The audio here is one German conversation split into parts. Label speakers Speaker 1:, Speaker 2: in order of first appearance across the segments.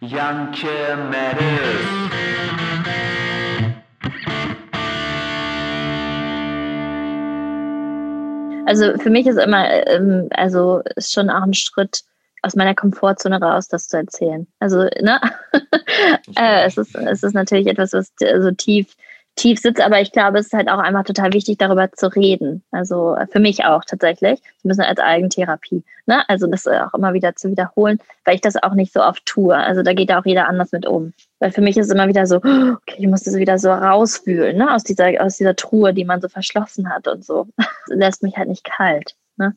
Speaker 1: Janke Matters.
Speaker 2: Also für mich ist immer, ähm, also ist schon auch ein Schritt aus meiner Komfortzone raus, das zu erzählen. Also, ne? äh, es, ist, es ist natürlich etwas, was so tief tief sitzt, aber ich glaube, es ist halt auch einfach total wichtig, darüber zu reden. Also für mich auch tatsächlich, ein bisschen als Eigentherapie. Ne? Also das auch immer wieder zu wiederholen, weil ich das auch nicht so oft tue. Also da geht auch jeder anders mit um. Weil für mich ist es immer wieder so, okay, ich muss das wieder so rauswühlen, ne? aus, dieser, aus dieser Truhe, die man so verschlossen hat und so. Das lässt mich halt nicht kalt. Ne?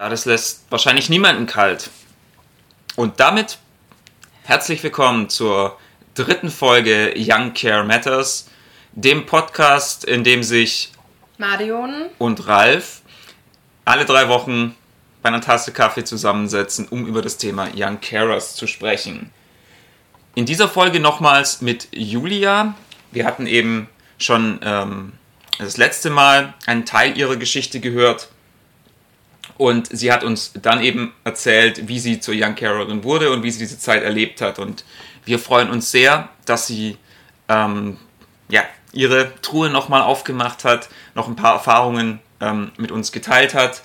Speaker 3: Ja, das lässt wahrscheinlich niemanden kalt. Und damit Herzlich willkommen zur dritten Folge Young Care Matters, dem Podcast, in dem sich
Speaker 4: Marion
Speaker 3: und Ralf alle drei Wochen bei einer Tasse Kaffee zusammensetzen, um über das Thema Young Carers zu sprechen. In dieser Folge nochmals mit Julia. Wir hatten eben schon ähm, das letzte Mal einen Teil ihrer Geschichte gehört und sie hat uns dann eben erzählt, wie sie zur Young Carerin wurde und wie sie diese Zeit erlebt hat. Und wir freuen uns sehr, dass sie ähm, ja, ihre Truhe nochmal aufgemacht hat, noch ein paar Erfahrungen ähm, mit uns geteilt hat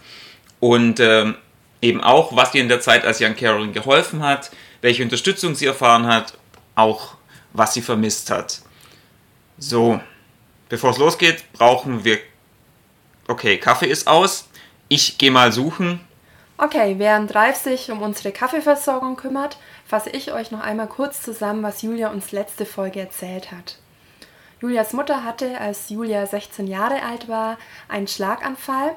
Speaker 3: und ähm, eben auch, was ihr in der Zeit als Young Carerin geholfen hat, welche Unterstützung sie erfahren hat, auch was sie vermisst hat. So, bevor es losgeht, brauchen wir. Okay, Kaffee ist aus. Ich gehe mal suchen.
Speaker 4: Okay, während Ralf sich um unsere Kaffeeversorgung kümmert, fasse ich euch noch einmal kurz zusammen, was Julia uns letzte Folge erzählt hat. Julias Mutter hatte, als Julia 16 Jahre alt war, einen Schlaganfall,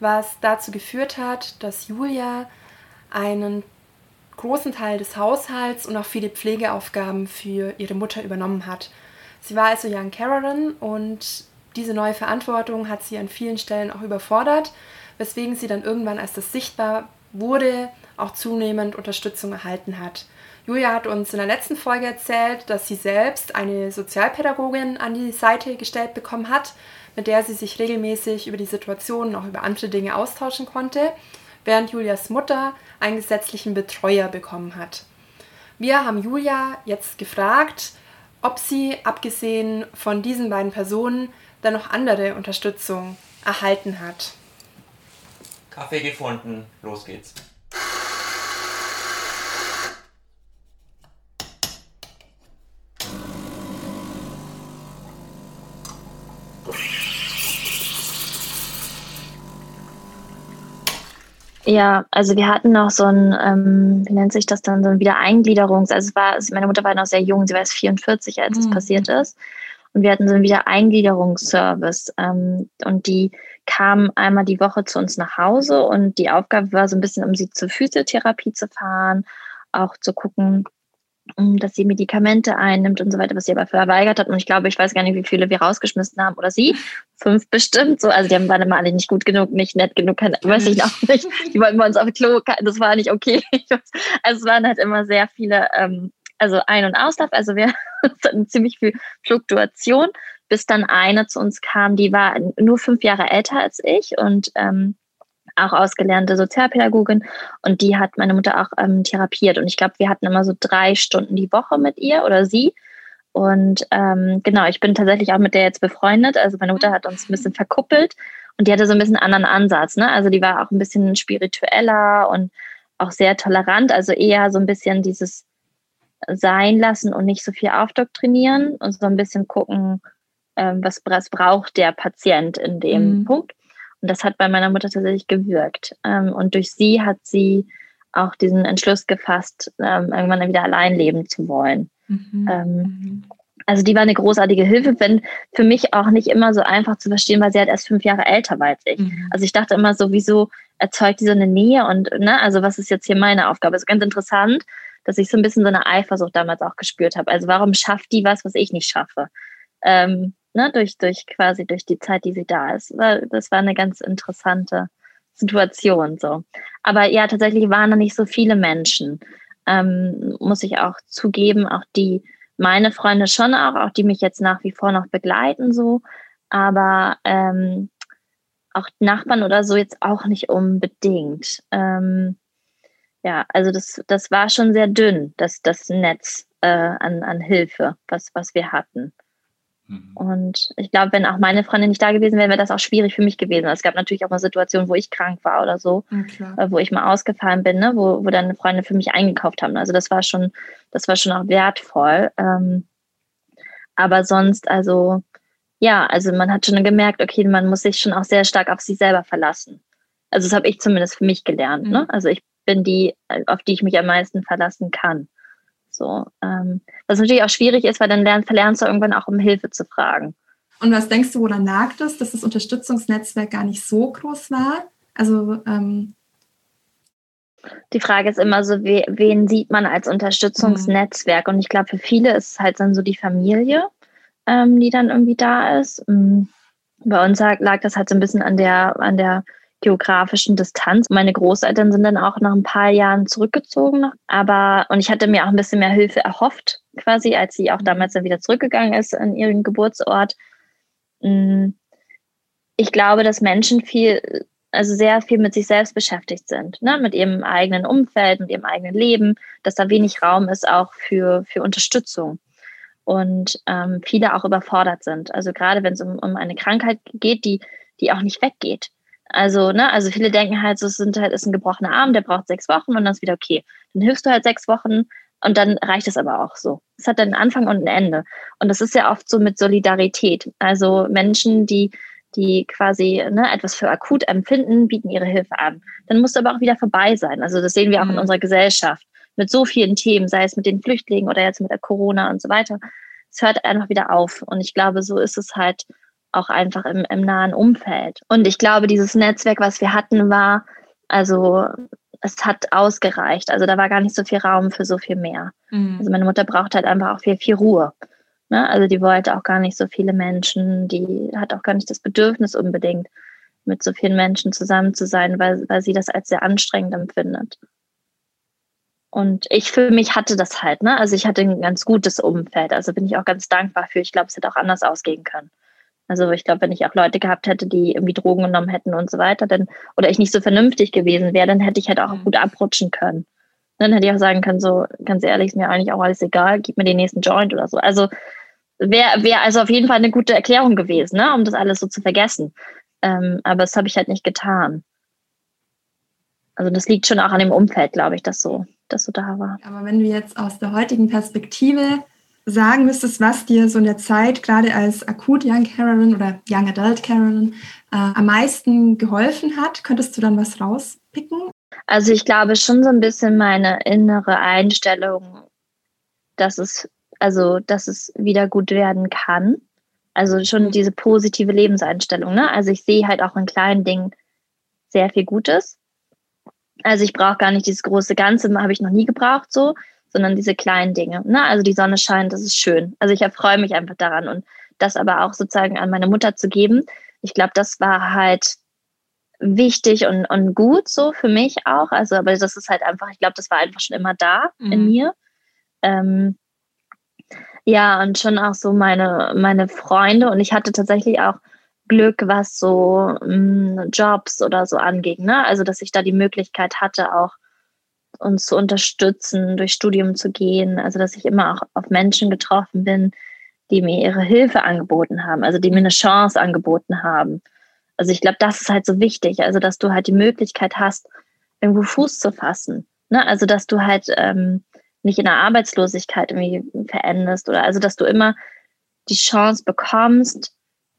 Speaker 4: was dazu geführt hat, dass Julia einen großen Teil des Haushalts und auch viele Pflegeaufgaben für ihre Mutter übernommen hat. Sie war also Young Carerin und diese neue Verantwortung hat sie an vielen Stellen auch überfordert, weswegen sie dann irgendwann, als das sichtbar wurde, auch zunehmend Unterstützung erhalten hat. Julia hat uns in der letzten Folge erzählt, dass sie selbst eine Sozialpädagogin an die Seite gestellt bekommen hat, mit der sie sich regelmäßig über die Situation und auch über andere Dinge austauschen konnte, während Julias Mutter einen gesetzlichen Betreuer bekommen hat. Wir haben Julia jetzt gefragt, ob sie, abgesehen von diesen beiden Personen, dann noch andere Unterstützung erhalten hat.
Speaker 3: Kaffee gefunden, los geht's.
Speaker 2: Ja, also wir hatten noch so ein, ähm, wie nennt sich das dann, so ein Wiedereingliederungs-, also es war, meine Mutter war noch sehr jung, sie war erst 44, als es mhm. passiert ist. Und wir hatten so einen Wiedereingliederungsservice. Ähm, und die kam einmal die Woche zu uns nach Hause und die Aufgabe war so ein bisschen, um sie zur Physiotherapie zu fahren, auch zu gucken, mm, dass sie Medikamente einnimmt und so weiter, was sie aber verweigert hat. Und ich glaube, ich weiß gar nicht, wie viele wir rausgeschmissen haben oder sie. Fünf bestimmt. So, also die waren immer alle nicht gut genug, nicht nett genug, keine, weiß ich noch nicht. Die wollten bei uns auf Klo, das war nicht okay. Also es waren halt immer sehr viele, ähm, also Ein- und Auslauf. Also wir hatten ziemlich viel Fluktuation bis dann eine zu uns kam, die war nur fünf Jahre älter als ich und ähm, auch ausgelernte Sozialpädagogin und die hat meine Mutter auch ähm, therapiert. Und ich glaube, wir hatten immer so drei Stunden die Woche mit ihr oder sie. Und ähm, genau, ich bin tatsächlich auch mit der jetzt befreundet, also meine Mutter hat uns ein bisschen verkuppelt und die hatte so ein bisschen einen anderen Ansatz, ne? also die war auch ein bisschen spiritueller und auch sehr tolerant, also eher so ein bisschen dieses sein lassen und nicht so viel aufdoktrinieren und so ein bisschen gucken, ähm, was, was braucht der Patient in dem mhm. Punkt. Und das hat bei meiner Mutter tatsächlich gewirkt. Ähm, und durch sie hat sie auch diesen Entschluss gefasst, ähm, irgendwann wieder allein leben zu wollen. Mhm. Ähm, mhm. also die war eine großartige Hilfe, wenn für mich auch nicht immer so einfach zu verstehen, weil sie halt erst fünf Jahre älter war als ich. Mhm. Also ich dachte immer so, wieso erzeugt die so eine Nähe und ne, also was ist jetzt hier meine Aufgabe? Das ist ganz interessant, dass ich so ein bisschen so eine Eifersucht damals auch gespürt habe. Also warum schafft die was, was ich nicht schaffe? Ähm, ne, durch, durch quasi durch die Zeit, die sie da ist. Das war eine ganz interessante Situation so. Aber ja, tatsächlich waren da nicht so viele Menschen. Ähm, muss ich auch zugeben, auch die, meine Freunde schon auch, auch die mich jetzt nach wie vor noch begleiten so. Aber ähm, auch Nachbarn oder so jetzt auch nicht unbedingt. Ähm, ja, also das, das war schon sehr dünn, das, das Netz äh, an, an Hilfe, was, was wir hatten. Mhm. Und ich glaube, wenn auch meine Freundin nicht da gewesen wäre, wäre das auch schwierig für mich gewesen. Es gab natürlich auch mal Situationen, wo ich krank war oder so, äh, wo ich mal ausgefallen bin, ne? wo, wo dann Freunde für mich eingekauft haben. Also das war schon, das war schon auch wertvoll. Ähm, aber sonst, also ja, also man hat schon gemerkt, okay, man muss sich schon auch sehr stark auf sich selber verlassen. Also das habe ich zumindest für mich gelernt. Ne? Mhm. Ne? Also ich bin die, auf die ich mich am meisten verlassen kann. So, ähm, was natürlich auch schwierig ist, weil dann lernst, verlernst du irgendwann auch um Hilfe zu fragen.
Speaker 4: Und was denkst du, woran lag das, dass das Unterstützungsnetzwerk gar nicht so groß war? Also ähm
Speaker 2: die Frage ist immer so, we, wen sieht man als Unterstützungsnetzwerk? Und ich glaube, für viele ist es halt dann so die Familie, ähm, die dann irgendwie da ist. Mm, bei uns lag das halt so ein bisschen an der, an der geografischen Distanz. Meine Großeltern sind dann auch nach ein paar Jahren zurückgezogen, aber und ich hatte mir auch ein bisschen mehr Hilfe erhofft, quasi, als sie auch damals dann wieder zurückgegangen ist an ihren Geburtsort. Mm, ich glaube, dass Menschen viel, also sehr viel mit sich selbst beschäftigt sind, ne? mit ihrem eigenen Umfeld, mit ihrem eigenen Leben, dass da wenig Raum ist auch für, für Unterstützung und ähm, viele auch überfordert sind. Also gerade wenn es um, um eine Krankheit geht, die, die auch nicht weggeht. Also, ne, also viele denken halt, so es sind halt, ist ein gebrochener Arm, der braucht sechs Wochen und dann ist wieder okay. Dann hilfst du halt sechs Wochen und dann reicht es aber auch so. Es hat dann einen Anfang und ein Ende. Und das ist ja oft so mit Solidarität. Also Menschen, die, die quasi ne, etwas für akut empfinden, bieten ihre Hilfe an. Dann muss aber auch wieder vorbei sein. Also das sehen wir auch mhm. in unserer Gesellschaft mit so vielen Themen, sei es mit den Flüchtlingen oder jetzt mit der Corona und so weiter. Es hört einfach wieder auf. Und ich glaube, so ist es halt auch einfach im, im nahen Umfeld. Und ich glaube, dieses Netzwerk, was wir hatten, war, also es hat ausgereicht. Also da war gar nicht so viel Raum für so viel mehr. Mhm. Also meine Mutter braucht halt einfach auch viel, viel Ruhe. Ne? Also die wollte auch gar nicht so viele Menschen, die hat auch gar nicht das Bedürfnis unbedingt, mit so vielen Menschen zusammen zu sein, weil, weil sie das als sehr anstrengend empfindet. Und ich für mich hatte das halt, ne? Also ich hatte ein ganz gutes Umfeld. Also bin ich auch ganz dankbar für. Ich glaube, es hätte auch anders ausgehen können. Also ich glaube, wenn ich auch Leute gehabt hätte, die irgendwie Drogen genommen hätten und so weiter, dann, oder ich nicht so vernünftig gewesen wäre, dann hätte ich halt auch mhm. gut abrutschen können. Dann hätte ich auch sagen können, so ganz ehrlich, ist mir eigentlich auch alles egal, gib mir den nächsten Joint oder so. Also wäre wär also auf jeden Fall eine gute Erklärung gewesen, ne, um das alles so zu vergessen. Ähm, aber das habe ich halt nicht getan. Also das liegt schon auch an dem Umfeld, glaube ich, dass so, dass so da war.
Speaker 4: Aber wenn du jetzt aus der heutigen Perspektive sagen müsstest, was dir so in der Zeit, gerade als akut Young Carerin oder Young Adult Carerin, äh, am meisten geholfen hat, könntest du dann was rauspicken?
Speaker 2: Also ich glaube schon so ein bisschen meine innere Einstellung, dass es, also, dass es wieder gut werden kann. Also schon mhm. diese positive Lebenseinstellung. Ne? Also ich sehe halt auch in kleinen Dingen sehr viel Gutes. Also ich brauche gar nicht dieses große Ganze, habe ich noch nie gebraucht so sondern diese kleinen Dinge. Ne? Also die Sonne scheint, das ist schön. Also ich erfreue mich einfach daran und das aber auch sozusagen an meine Mutter zu geben. Ich glaube, das war halt wichtig und, und gut so für mich auch. Also, aber das ist halt einfach, ich glaube, das war einfach schon immer da mhm. in mir. Ähm, ja, und schon auch so meine, meine Freunde und ich hatte tatsächlich auch Glück, was so mh, mm, Jobs oder so anging. Ne? Also, dass ich da die Möglichkeit hatte, auch uns zu unterstützen, durch Studium zu gehen. Also dass ich immer auch auf Menschen getroffen bin, die mir ihre Hilfe angeboten haben, also die mir eine Chance angeboten haben. Also ich glaube, das ist halt so wichtig, also dass du halt die Möglichkeit hast, irgendwo Fuß zu fassen. Ne? Also dass du halt ähm, nicht in der Arbeitslosigkeit irgendwie verendest oder also dass du immer die Chance bekommst,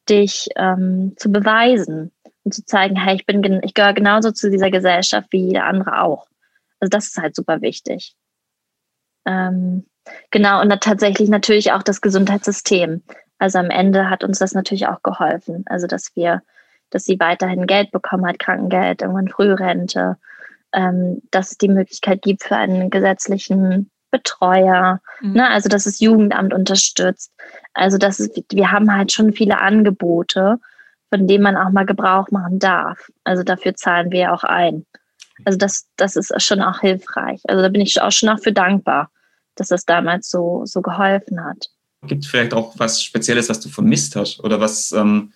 Speaker 2: dich ähm, zu beweisen und zu zeigen, hey, ich bin, ich gehöre genauso zu dieser Gesellschaft wie jeder andere auch. Also das ist halt super wichtig. Ähm, genau, und tatsächlich natürlich auch das Gesundheitssystem. Also am Ende hat uns das natürlich auch geholfen. Also dass wir, dass sie weiterhin Geld bekommen hat, Krankengeld, irgendwann Frührente, ähm, dass es die Möglichkeit gibt für einen gesetzlichen Betreuer, mhm. ne? also dass das Jugendamt unterstützt. Also das ist, wir haben halt schon viele Angebote, von denen man auch mal Gebrauch machen darf. Also dafür zahlen wir auch ein. Also das, das ist schon auch hilfreich. Also da bin ich auch schon auch für dankbar, dass das damals so, so geholfen hat.
Speaker 3: Gibt es vielleicht auch was Spezielles, was du vermisst hast oder was, ähm,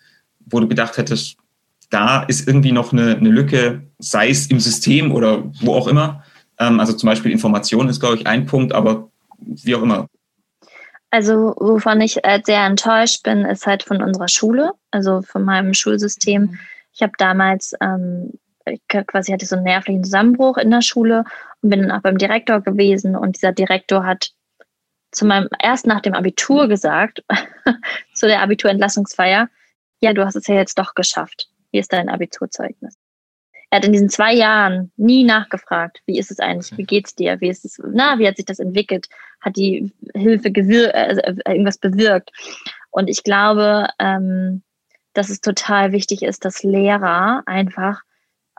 Speaker 3: wo du gedacht hättest, da ist irgendwie noch eine, eine Lücke, sei es im System oder wo auch immer. Ähm, also zum Beispiel Information ist, glaube ich, ein Punkt, aber wie auch immer.
Speaker 2: Also wovon ich äh, sehr enttäuscht bin, ist halt von unserer Schule, also von meinem Schulsystem. Mhm. Ich habe damals ähm, quasi hatte so einen nervlichen Zusammenbruch in der Schule und bin dann auch beim Direktor gewesen und dieser Direktor hat zu meinem erst nach dem Abitur gesagt, zu der Abiturentlassungsfeier, ja, du hast es ja jetzt doch geschafft. Hier ist dein Abiturzeugnis. Er hat in diesen zwei Jahren nie nachgefragt, wie ist es eigentlich, wie geht's dir, wie ist es, na, wie hat sich das entwickelt, hat die Hilfe gewir äh, irgendwas bewirkt. Und ich glaube, ähm, dass es total wichtig ist, dass Lehrer einfach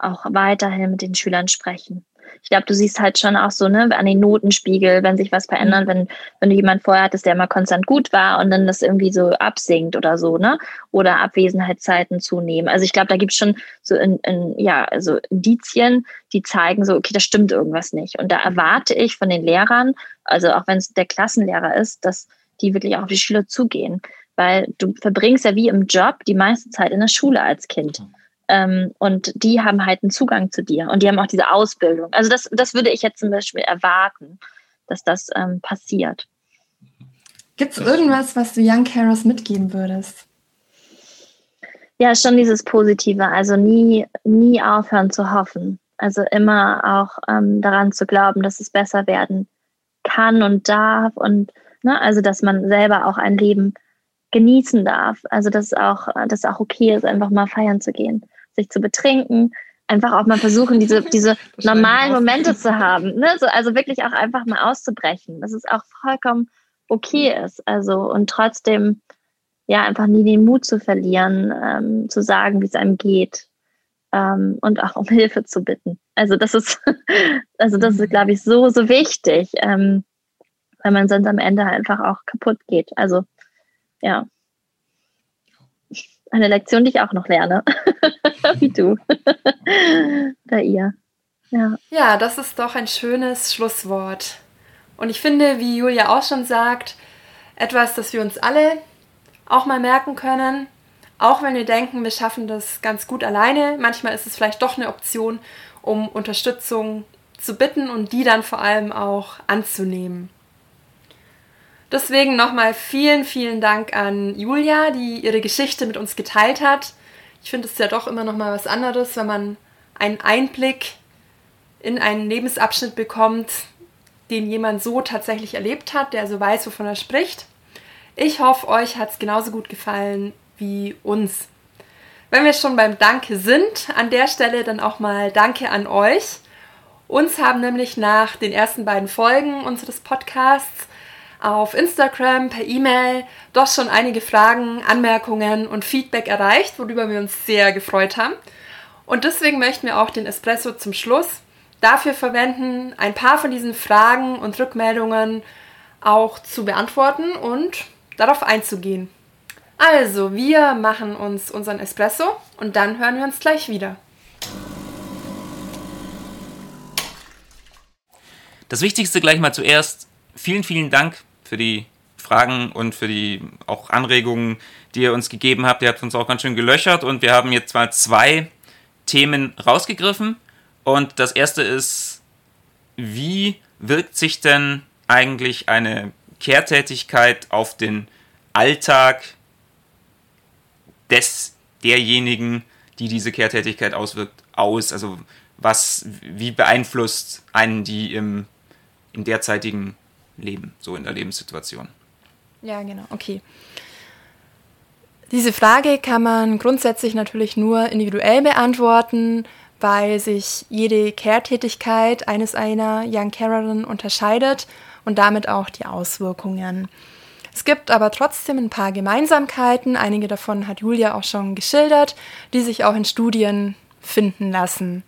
Speaker 2: auch weiterhin mit den Schülern sprechen ich glaube, du siehst halt schon auch so, ne, an den Notenspiegel, wenn sich was verändert, mhm. wenn, wenn du jemanden vorher hattest, der immer konstant gut war und dann das irgendwie so absinkt oder so, ne? Oder Abwesenheitszeiten zunehmen. Also ich glaube, da gibt es schon so in, in, ja, also Indizien, die zeigen so, okay, da stimmt irgendwas nicht. Und da erwarte ich von den Lehrern, also auch wenn es der Klassenlehrer ist, dass die wirklich auch auf die Schüler zugehen. Weil du verbringst ja wie im Job die meiste Zeit in der Schule als Kind. Ähm, und die haben halt einen Zugang zu dir und die haben auch diese Ausbildung. Also das, das würde ich jetzt zum Beispiel erwarten, dass das ähm, passiert.
Speaker 4: Gibt es irgendwas, was du Young Carers mitgeben würdest?
Speaker 2: Ja, schon dieses Positive. Also nie, nie aufhören zu hoffen. Also immer auch ähm, daran zu glauben, dass es besser werden kann und darf und ne, also dass man selber auch ein Leben genießen darf. Also dass auch, dass auch okay ist, einfach mal feiern zu gehen sich zu betrinken, einfach auch mal versuchen, diese, diese normalen Momente zu haben. Ne? So, also wirklich auch einfach mal auszubrechen, dass es auch vollkommen okay ist. Also und trotzdem ja einfach nie den Mut zu verlieren, ähm, zu sagen, wie es einem geht. Ähm, und auch um Hilfe zu bitten. Also das ist, also das ist, glaube ich, so, so wichtig, ähm, weil man sonst am Ende einfach auch kaputt geht. Also ja eine Lektion, die ich auch noch lerne. Wie du. Bei ihr.
Speaker 4: Ja. ja, das ist doch ein schönes Schlusswort. Und ich finde, wie Julia auch schon sagt, etwas, das wir uns alle auch mal merken können, auch wenn wir denken, wir schaffen das ganz gut alleine. Manchmal ist es vielleicht doch eine Option, um Unterstützung zu bitten und die dann vor allem auch anzunehmen. Deswegen nochmal vielen, vielen Dank an Julia, die ihre Geschichte mit uns geteilt hat. Ich finde es ja doch immer nochmal was anderes, wenn man einen Einblick in einen Lebensabschnitt bekommt, den jemand so tatsächlich erlebt hat, der so weiß, wovon er spricht. Ich hoffe, euch hat es genauso gut gefallen wie uns. Wenn wir schon beim Danke sind, an der Stelle dann auch mal Danke an euch. Uns haben nämlich nach den ersten beiden Folgen unseres Podcasts auf Instagram, per E-Mail doch schon einige Fragen, Anmerkungen und Feedback erreicht, worüber wir uns sehr gefreut haben. Und deswegen möchten wir auch den Espresso zum Schluss dafür verwenden, ein paar von diesen Fragen und Rückmeldungen auch zu beantworten und darauf einzugehen. Also, wir machen uns unseren Espresso und dann hören wir uns gleich wieder.
Speaker 3: Das Wichtigste gleich mal zuerst. Vielen, vielen Dank für die Fragen und für die auch Anregungen, die ihr uns gegeben habt. Ihr habt uns auch ganz schön gelöchert und wir haben jetzt mal zwei Themen rausgegriffen. Und das erste ist, wie wirkt sich denn eigentlich eine Kehrtätigkeit auf den Alltag des derjenigen, die diese Kehrtätigkeit auswirkt, aus? Also was, wie beeinflusst einen die im, im derzeitigen leben, so in der Lebenssituation.
Speaker 4: Ja, genau, okay. Diese Frage kann man grundsätzlich natürlich nur individuell beantworten, weil sich jede Care-Tätigkeit eines einer Young Carerin unterscheidet und damit auch die Auswirkungen. Es gibt aber trotzdem ein paar Gemeinsamkeiten, einige davon hat Julia auch schon geschildert, die sich auch in Studien finden lassen.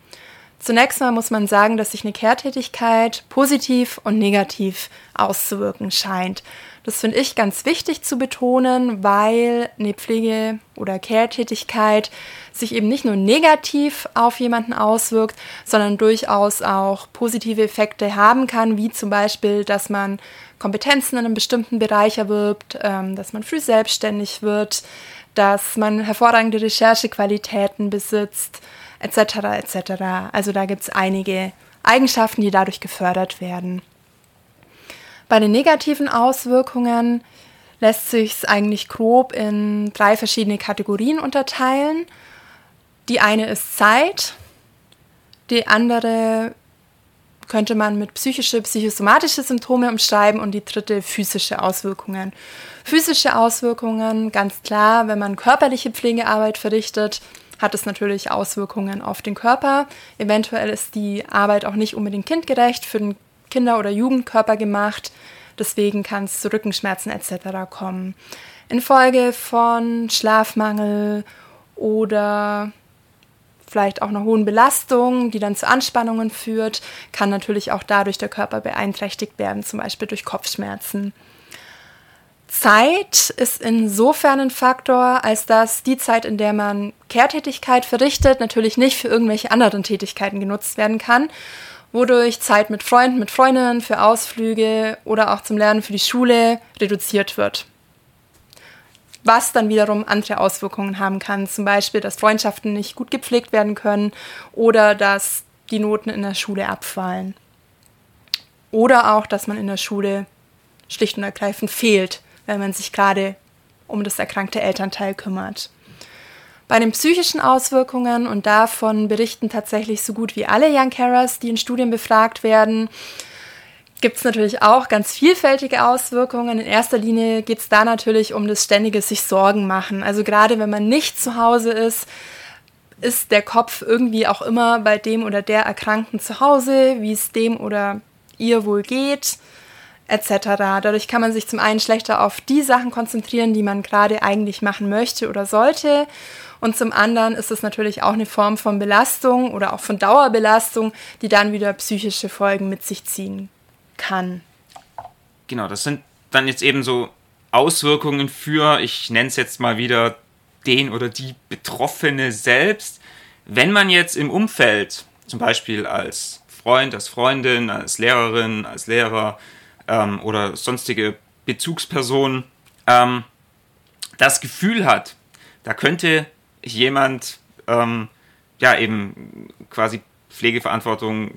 Speaker 4: Zunächst mal muss man sagen, dass sich eine Kehrtätigkeit positiv und negativ auszuwirken scheint. Das finde ich ganz wichtig zu betonen, weil eine Pflege- oder Care-Tätigkeit sich eben nicht nur negativ auf jemanden auswirkt, sondern durchaus auch positive Effekte haben kann, wie zum Beispiel, dass man Kompetenzen in einem bestimmten Bereich erwirbt, ähm, dass man früh selbstständig wird, dass man hervorragende Recherchequalitäten besitzt, etc. etc. Also da gibt es einige Eigenschaften, die dadurch gefördert werden. Bei den negativen Auswirkungen lässt sich es eigentlich grob in drei verschiedene Kategorien unterteilen. Die eine ist Zeit, die andere könnte man mit psychische, psychosomatische Symptome umschreiben und die dritte physische Auswirkungen. Physische Auswirkungen, ganz klar, wenn man körperliche Pflegearbeit verrichtet, hat es natürlich Auswirkungen auf den Körper. Eventuell ist die Arbeit auch nicht unbedingt kindgerecht für den Kinder- oder Jugendkörper gemacht. Deswegen kann es zu Rückenschmerzen etc. kommen. Infolge von Schlafmangel oder vielleicht auch einer hohen Belastung, die dann zu Anspannungen führt, kann natürlich auch dadurch der Körper beeinträchtigt werden, zum Beispiel durch Kopfschmerzen. Zeit ist insofern ein Faktor, als dass die Zeit, in der man Kehrtätigkeit verrichtet, natürlich nicht für irgendwelche anderen Tätigkeiten genutzt werden kann, wodurch Zeit mit Freunden, mit Freundinnen, für Ausflüge oder auch zum Lernen für die Schule reduziert wird was dann wiederum andere Auswirkungen haben kann. Zum Beispiel, dass Freundschaften nicht gut gepflegt werden können oder dass die Noten in der Schule abfallen. Oder auch, dass man in der Schule schlicht und ergreifend fehlt, wenn man sich gerade um das erkrankte Elternteil kümmert. Bei den psychischen Auswirkungen, und davon berichten tatsächlich so gut wie alle Young Carers, die in Studien befragt werden, gibt es natürlich auch ganz vielfältige Auswirkungen. In erster Linie geht es da natürlich um das ständige sich Sorgen machen. Also gerade wenn man nicht zu Hause ist, ist der Kopf irgendwie auch immer bei dem oder der Erkrankten zu Hause, wie es dem oder ihr wohl geht, etc. Dadurch kann man sich zum einen schlechter auf die Sachen konzentrieren, die man gerade eigentlich machen möchte oder sollte. Und zum anderen ist es natürlich auch eine Form von Belastung oder auch von Dauerbelastung, die dann wieder psychische Folgen mit sich ziehen kann.
Speaker 3: Genau, das sind dann jetzt eben so Auswirkungen für, ich nenne es jetzt mal wieder, den oder die Betroffene selbst. Wenn man jetzt im Umfeld, zum Beispiel als Freund, als Freundin, als Lehrerin, als Lehrer ähm, oder sonstige Bezugsperson ähm, das Gefühl hat, da könnte jemand ähm, ja eben quasi Pflegeverantwortung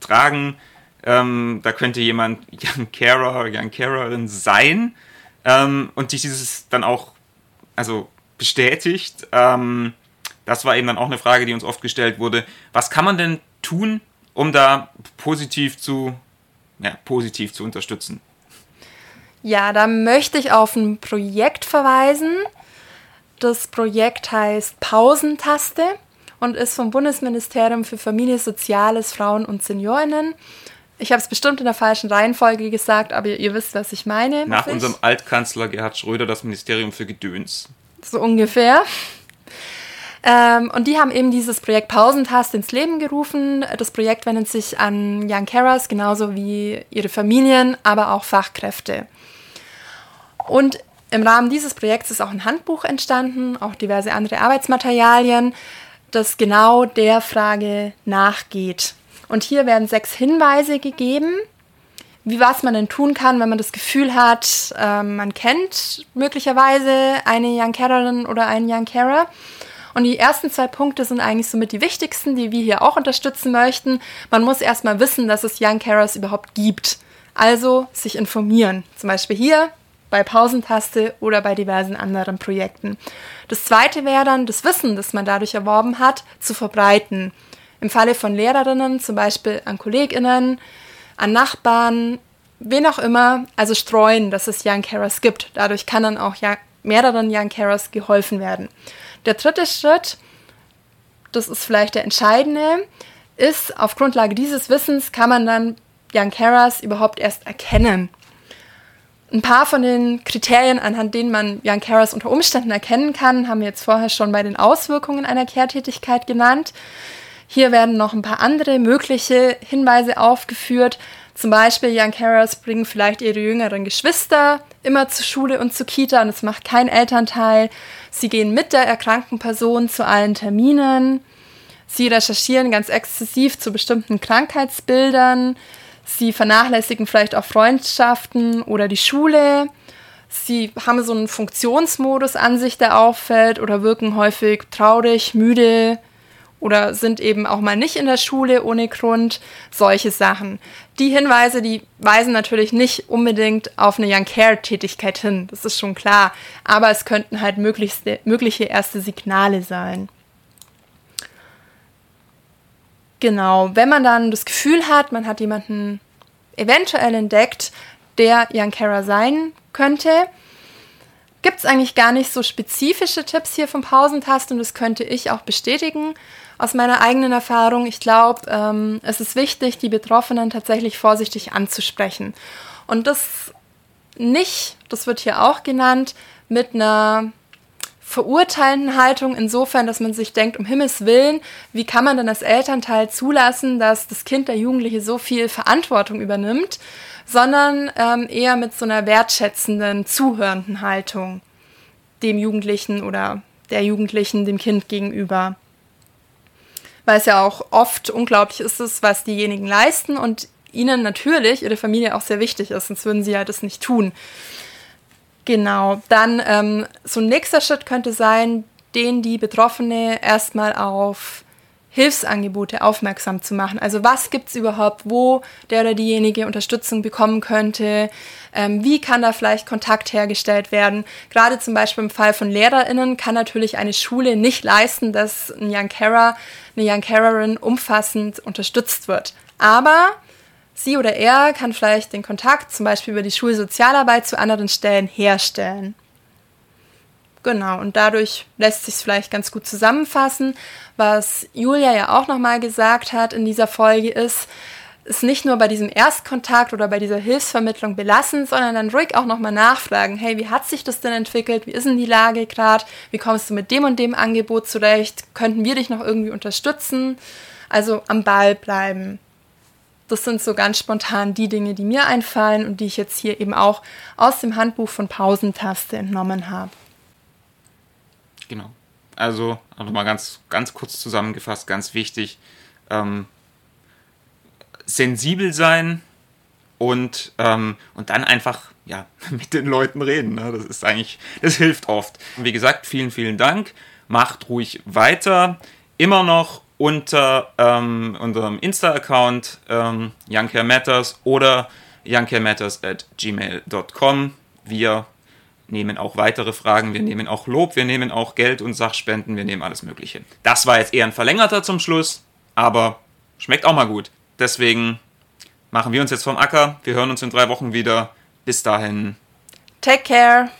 Speaker 3: tragen, ähm, da könnte jemand Young Carer, Young Carerin sein ähm, und sich dieses dann auch also bestätigt. Ähm, das war eben dann auch eine Frage, die uns oft gestellt wurde. Was kann man denn tun, um da positiv zu, ja, positiv zu unterstützen?
Speaker 4: Ja, da möchte ich auf ein Projekt verweisen. Das Projekt heißt Pausentaste und ist vom Bundesministerium für Familie, Soziales, Frauen und Seniorinnen ich habe es bestimmt in der falschen Reihenfolge gesagt, aber ihr, ihr wisst, was ich meine.
Speaker 3: Nach unserem Altkanzler Gerhard Schröder das Ministerium für Gedöns.
Speaker 4: So ungefähr. Ähm, und die haben eben dieses Projekt Pausentast ins Leben gerufen. Das Projekt wendet sich an Young Carers, genauso wie ihre Familien, aber auch Fachkräfte. Und im Rahmen dieses Projekts ist auch ein Handbuch entstanden, auch diverse andere Arbeitsmaterialien, das genau der Frage nachgeht. Und hier werden sechs Hinweise gegeben, wie was man denn tun kann, wenn man das Gefühl hat, äh, man kennt möglicherweise eine Young Carerin oder einen Young Carer. Und die ersten zwei Punkte sind eigentlich somit die wichtigsten, die wir hier auch unterstützen möchten. Man muss erstmal wissen, dass es Young Carers überhaupt gibt. Also sich informieren. Zum Beispiel hier bei Pausentaste oder bei diversen anderen Projekten. Das zweite wäre dann, das Wissen, das man dadurch erworben hat, zu verbreiten. Im Falle von Lehrerinnen zum Beispiel an KollegInnen, an Nachbarn, wen auch immer, also streuen, dass es Young Carers gibt. Dadurch kann dann auch mehreren Young Carers geholfen werden. Der dritte Schritt, das ist vielleicht der entscheidende, ist, auf Grundlage dieses Wissens kann man dann Young Carers überhaupt erst erkennen. Ein paar von den Kriterien, anhand denen man Young Carers unter Umständen erkennen kann, haben wir jetzt vorher schon bei den Auswirkungen einer Kehrtätigkeit genannt. Hier werden noch ein paar andere mögliche Hinweise aufgeführt. Zum Beispiel Young Carers bringen vielleicht ihre jüngeren Geschwister immer zur Schule und zur Kita und es macht kein Elternteil. Sie gehen mit der erkrankten Person zu allen Terminen. Sie recherchieren ganz exzessiv zu bestimmten Krankheitsbildern. Sie vernachlässigen vielleicht auch Freundschaften oder die Schule. Sie haben so einen Funktionsmodus an sich, der auffällt oder wirken häufig traurig, müde oder sind eben auch mal nicht in der Schule ohne Grund. Solche Sachen. Die Hinweise, die weisen natürlich nicht unbedingt auf eine Young Care Tätigkeit hin. Das ist schon klar. Aber es könnten halt mögliche erste Signale sein. Genau, wenn man dann das Gefühl hat, man hat jemanden eventuell entdeckt, der Young Carer sein könnte, gibt es eigentlich gar nicht so spezifische Tipps hier vom Pausentast und das könnte ich auch bestätigen aus meiner eigenen Erfahrung. Ich glaube, ähm, es ist wichtig, die Betroffenen tatsächlich vorsichtig anzusprechen. Und das nicht, das wird hier auch genannt, mit einer verurteilenden Haltung insofern, dass man sich denkt, um Himmels Willen, wie kann man denn als Elternteil zulassen, dass das Kind, der Jugendliche so viel Verantwortung übernimmt, sondern ähm, eher mit so einer wertschätzenden, zuhörenden Haltung dem Jugendlichen oder der Jugendlichen, dem Kind gegenüber. Weil es ja auch oft unglaublich ist, was diejenigen leisten und ihnen natürlich, ihre Familie auch sehr wichtig ist, sonst würden sie ja das nicht tun. Genau, dann ähm, so ein nächster Schritt könnte sein, den die Betroffene erstmal auf Hilfsangebote aufmerksam zu machen. Also was gibt es überhaupt, wo der oder diejenige Unterstützung bekommen könnte, ähm, wie kann da vielleicht Kontakt hergestellt werden. Gerade zum Beispiel im Fall von LehrerInnen kann natürlich eine Schule nicht leisten, dass ein Young Carer, eine Young Carerin umfassend unterstützt wird. Aber sie oder er kann vielleicht den Kontakt zum Beispiel über die Schulsozialarbeit zu anderen Stellen herstellen. Genau, und dadurch lässt sich es vielleicht ganz gut zusammenfassen. Was Julia ja auch nochmal gesagt hat in dieser Folge ist, es nicht nur bei diesem Erstkontakt oder bei dieser Hilfsvermittlung belassen, sondern dann ruhig auch nochmal nachfragen, hey, wie hat sich das denn entwickelt? Wie ist denn die Lage gerade? Wie kommst du mit dem und dem Angebot zurecht? Könnten wir dich noch irgendwie unterstützen? Also am Ball bleiben das sind so ganz spontan die Dinge, die mir einfallen und die ich jetzt hier eben auch aus dem Handbuch von Pausentaste entnommen habe.
Speaker 3: Genau. Also nochmal ganz, ganz kurz zusammengefasst, ganz wichtig. Ähm, sensibel sein und, ähm, und dann einfach ja, mit den Leuten reden. Ne? Das ist eigentlich, das hilft oft. Wie gesagt, vielen, vielen Dank. Macht ruhig weiter. Immer noch unter ähm, unserem Insta-Account ähm, Matters oder youngcarematters at gmail.com. Wir nehmen auch weitere Fragen, wir nehmen auch Lob, wir nehmen auch Geld und Sachspenden, wir nehmen alles Mögliche. Das war jetzt eher ein verlängerter zum Schluss, aber schmeckt auch mal gut. Deswegen machen wir uns jetzt vom Acker. Wir hören uns in drei Wochen wieder. Bis dahin.
Speaker 4: Take care.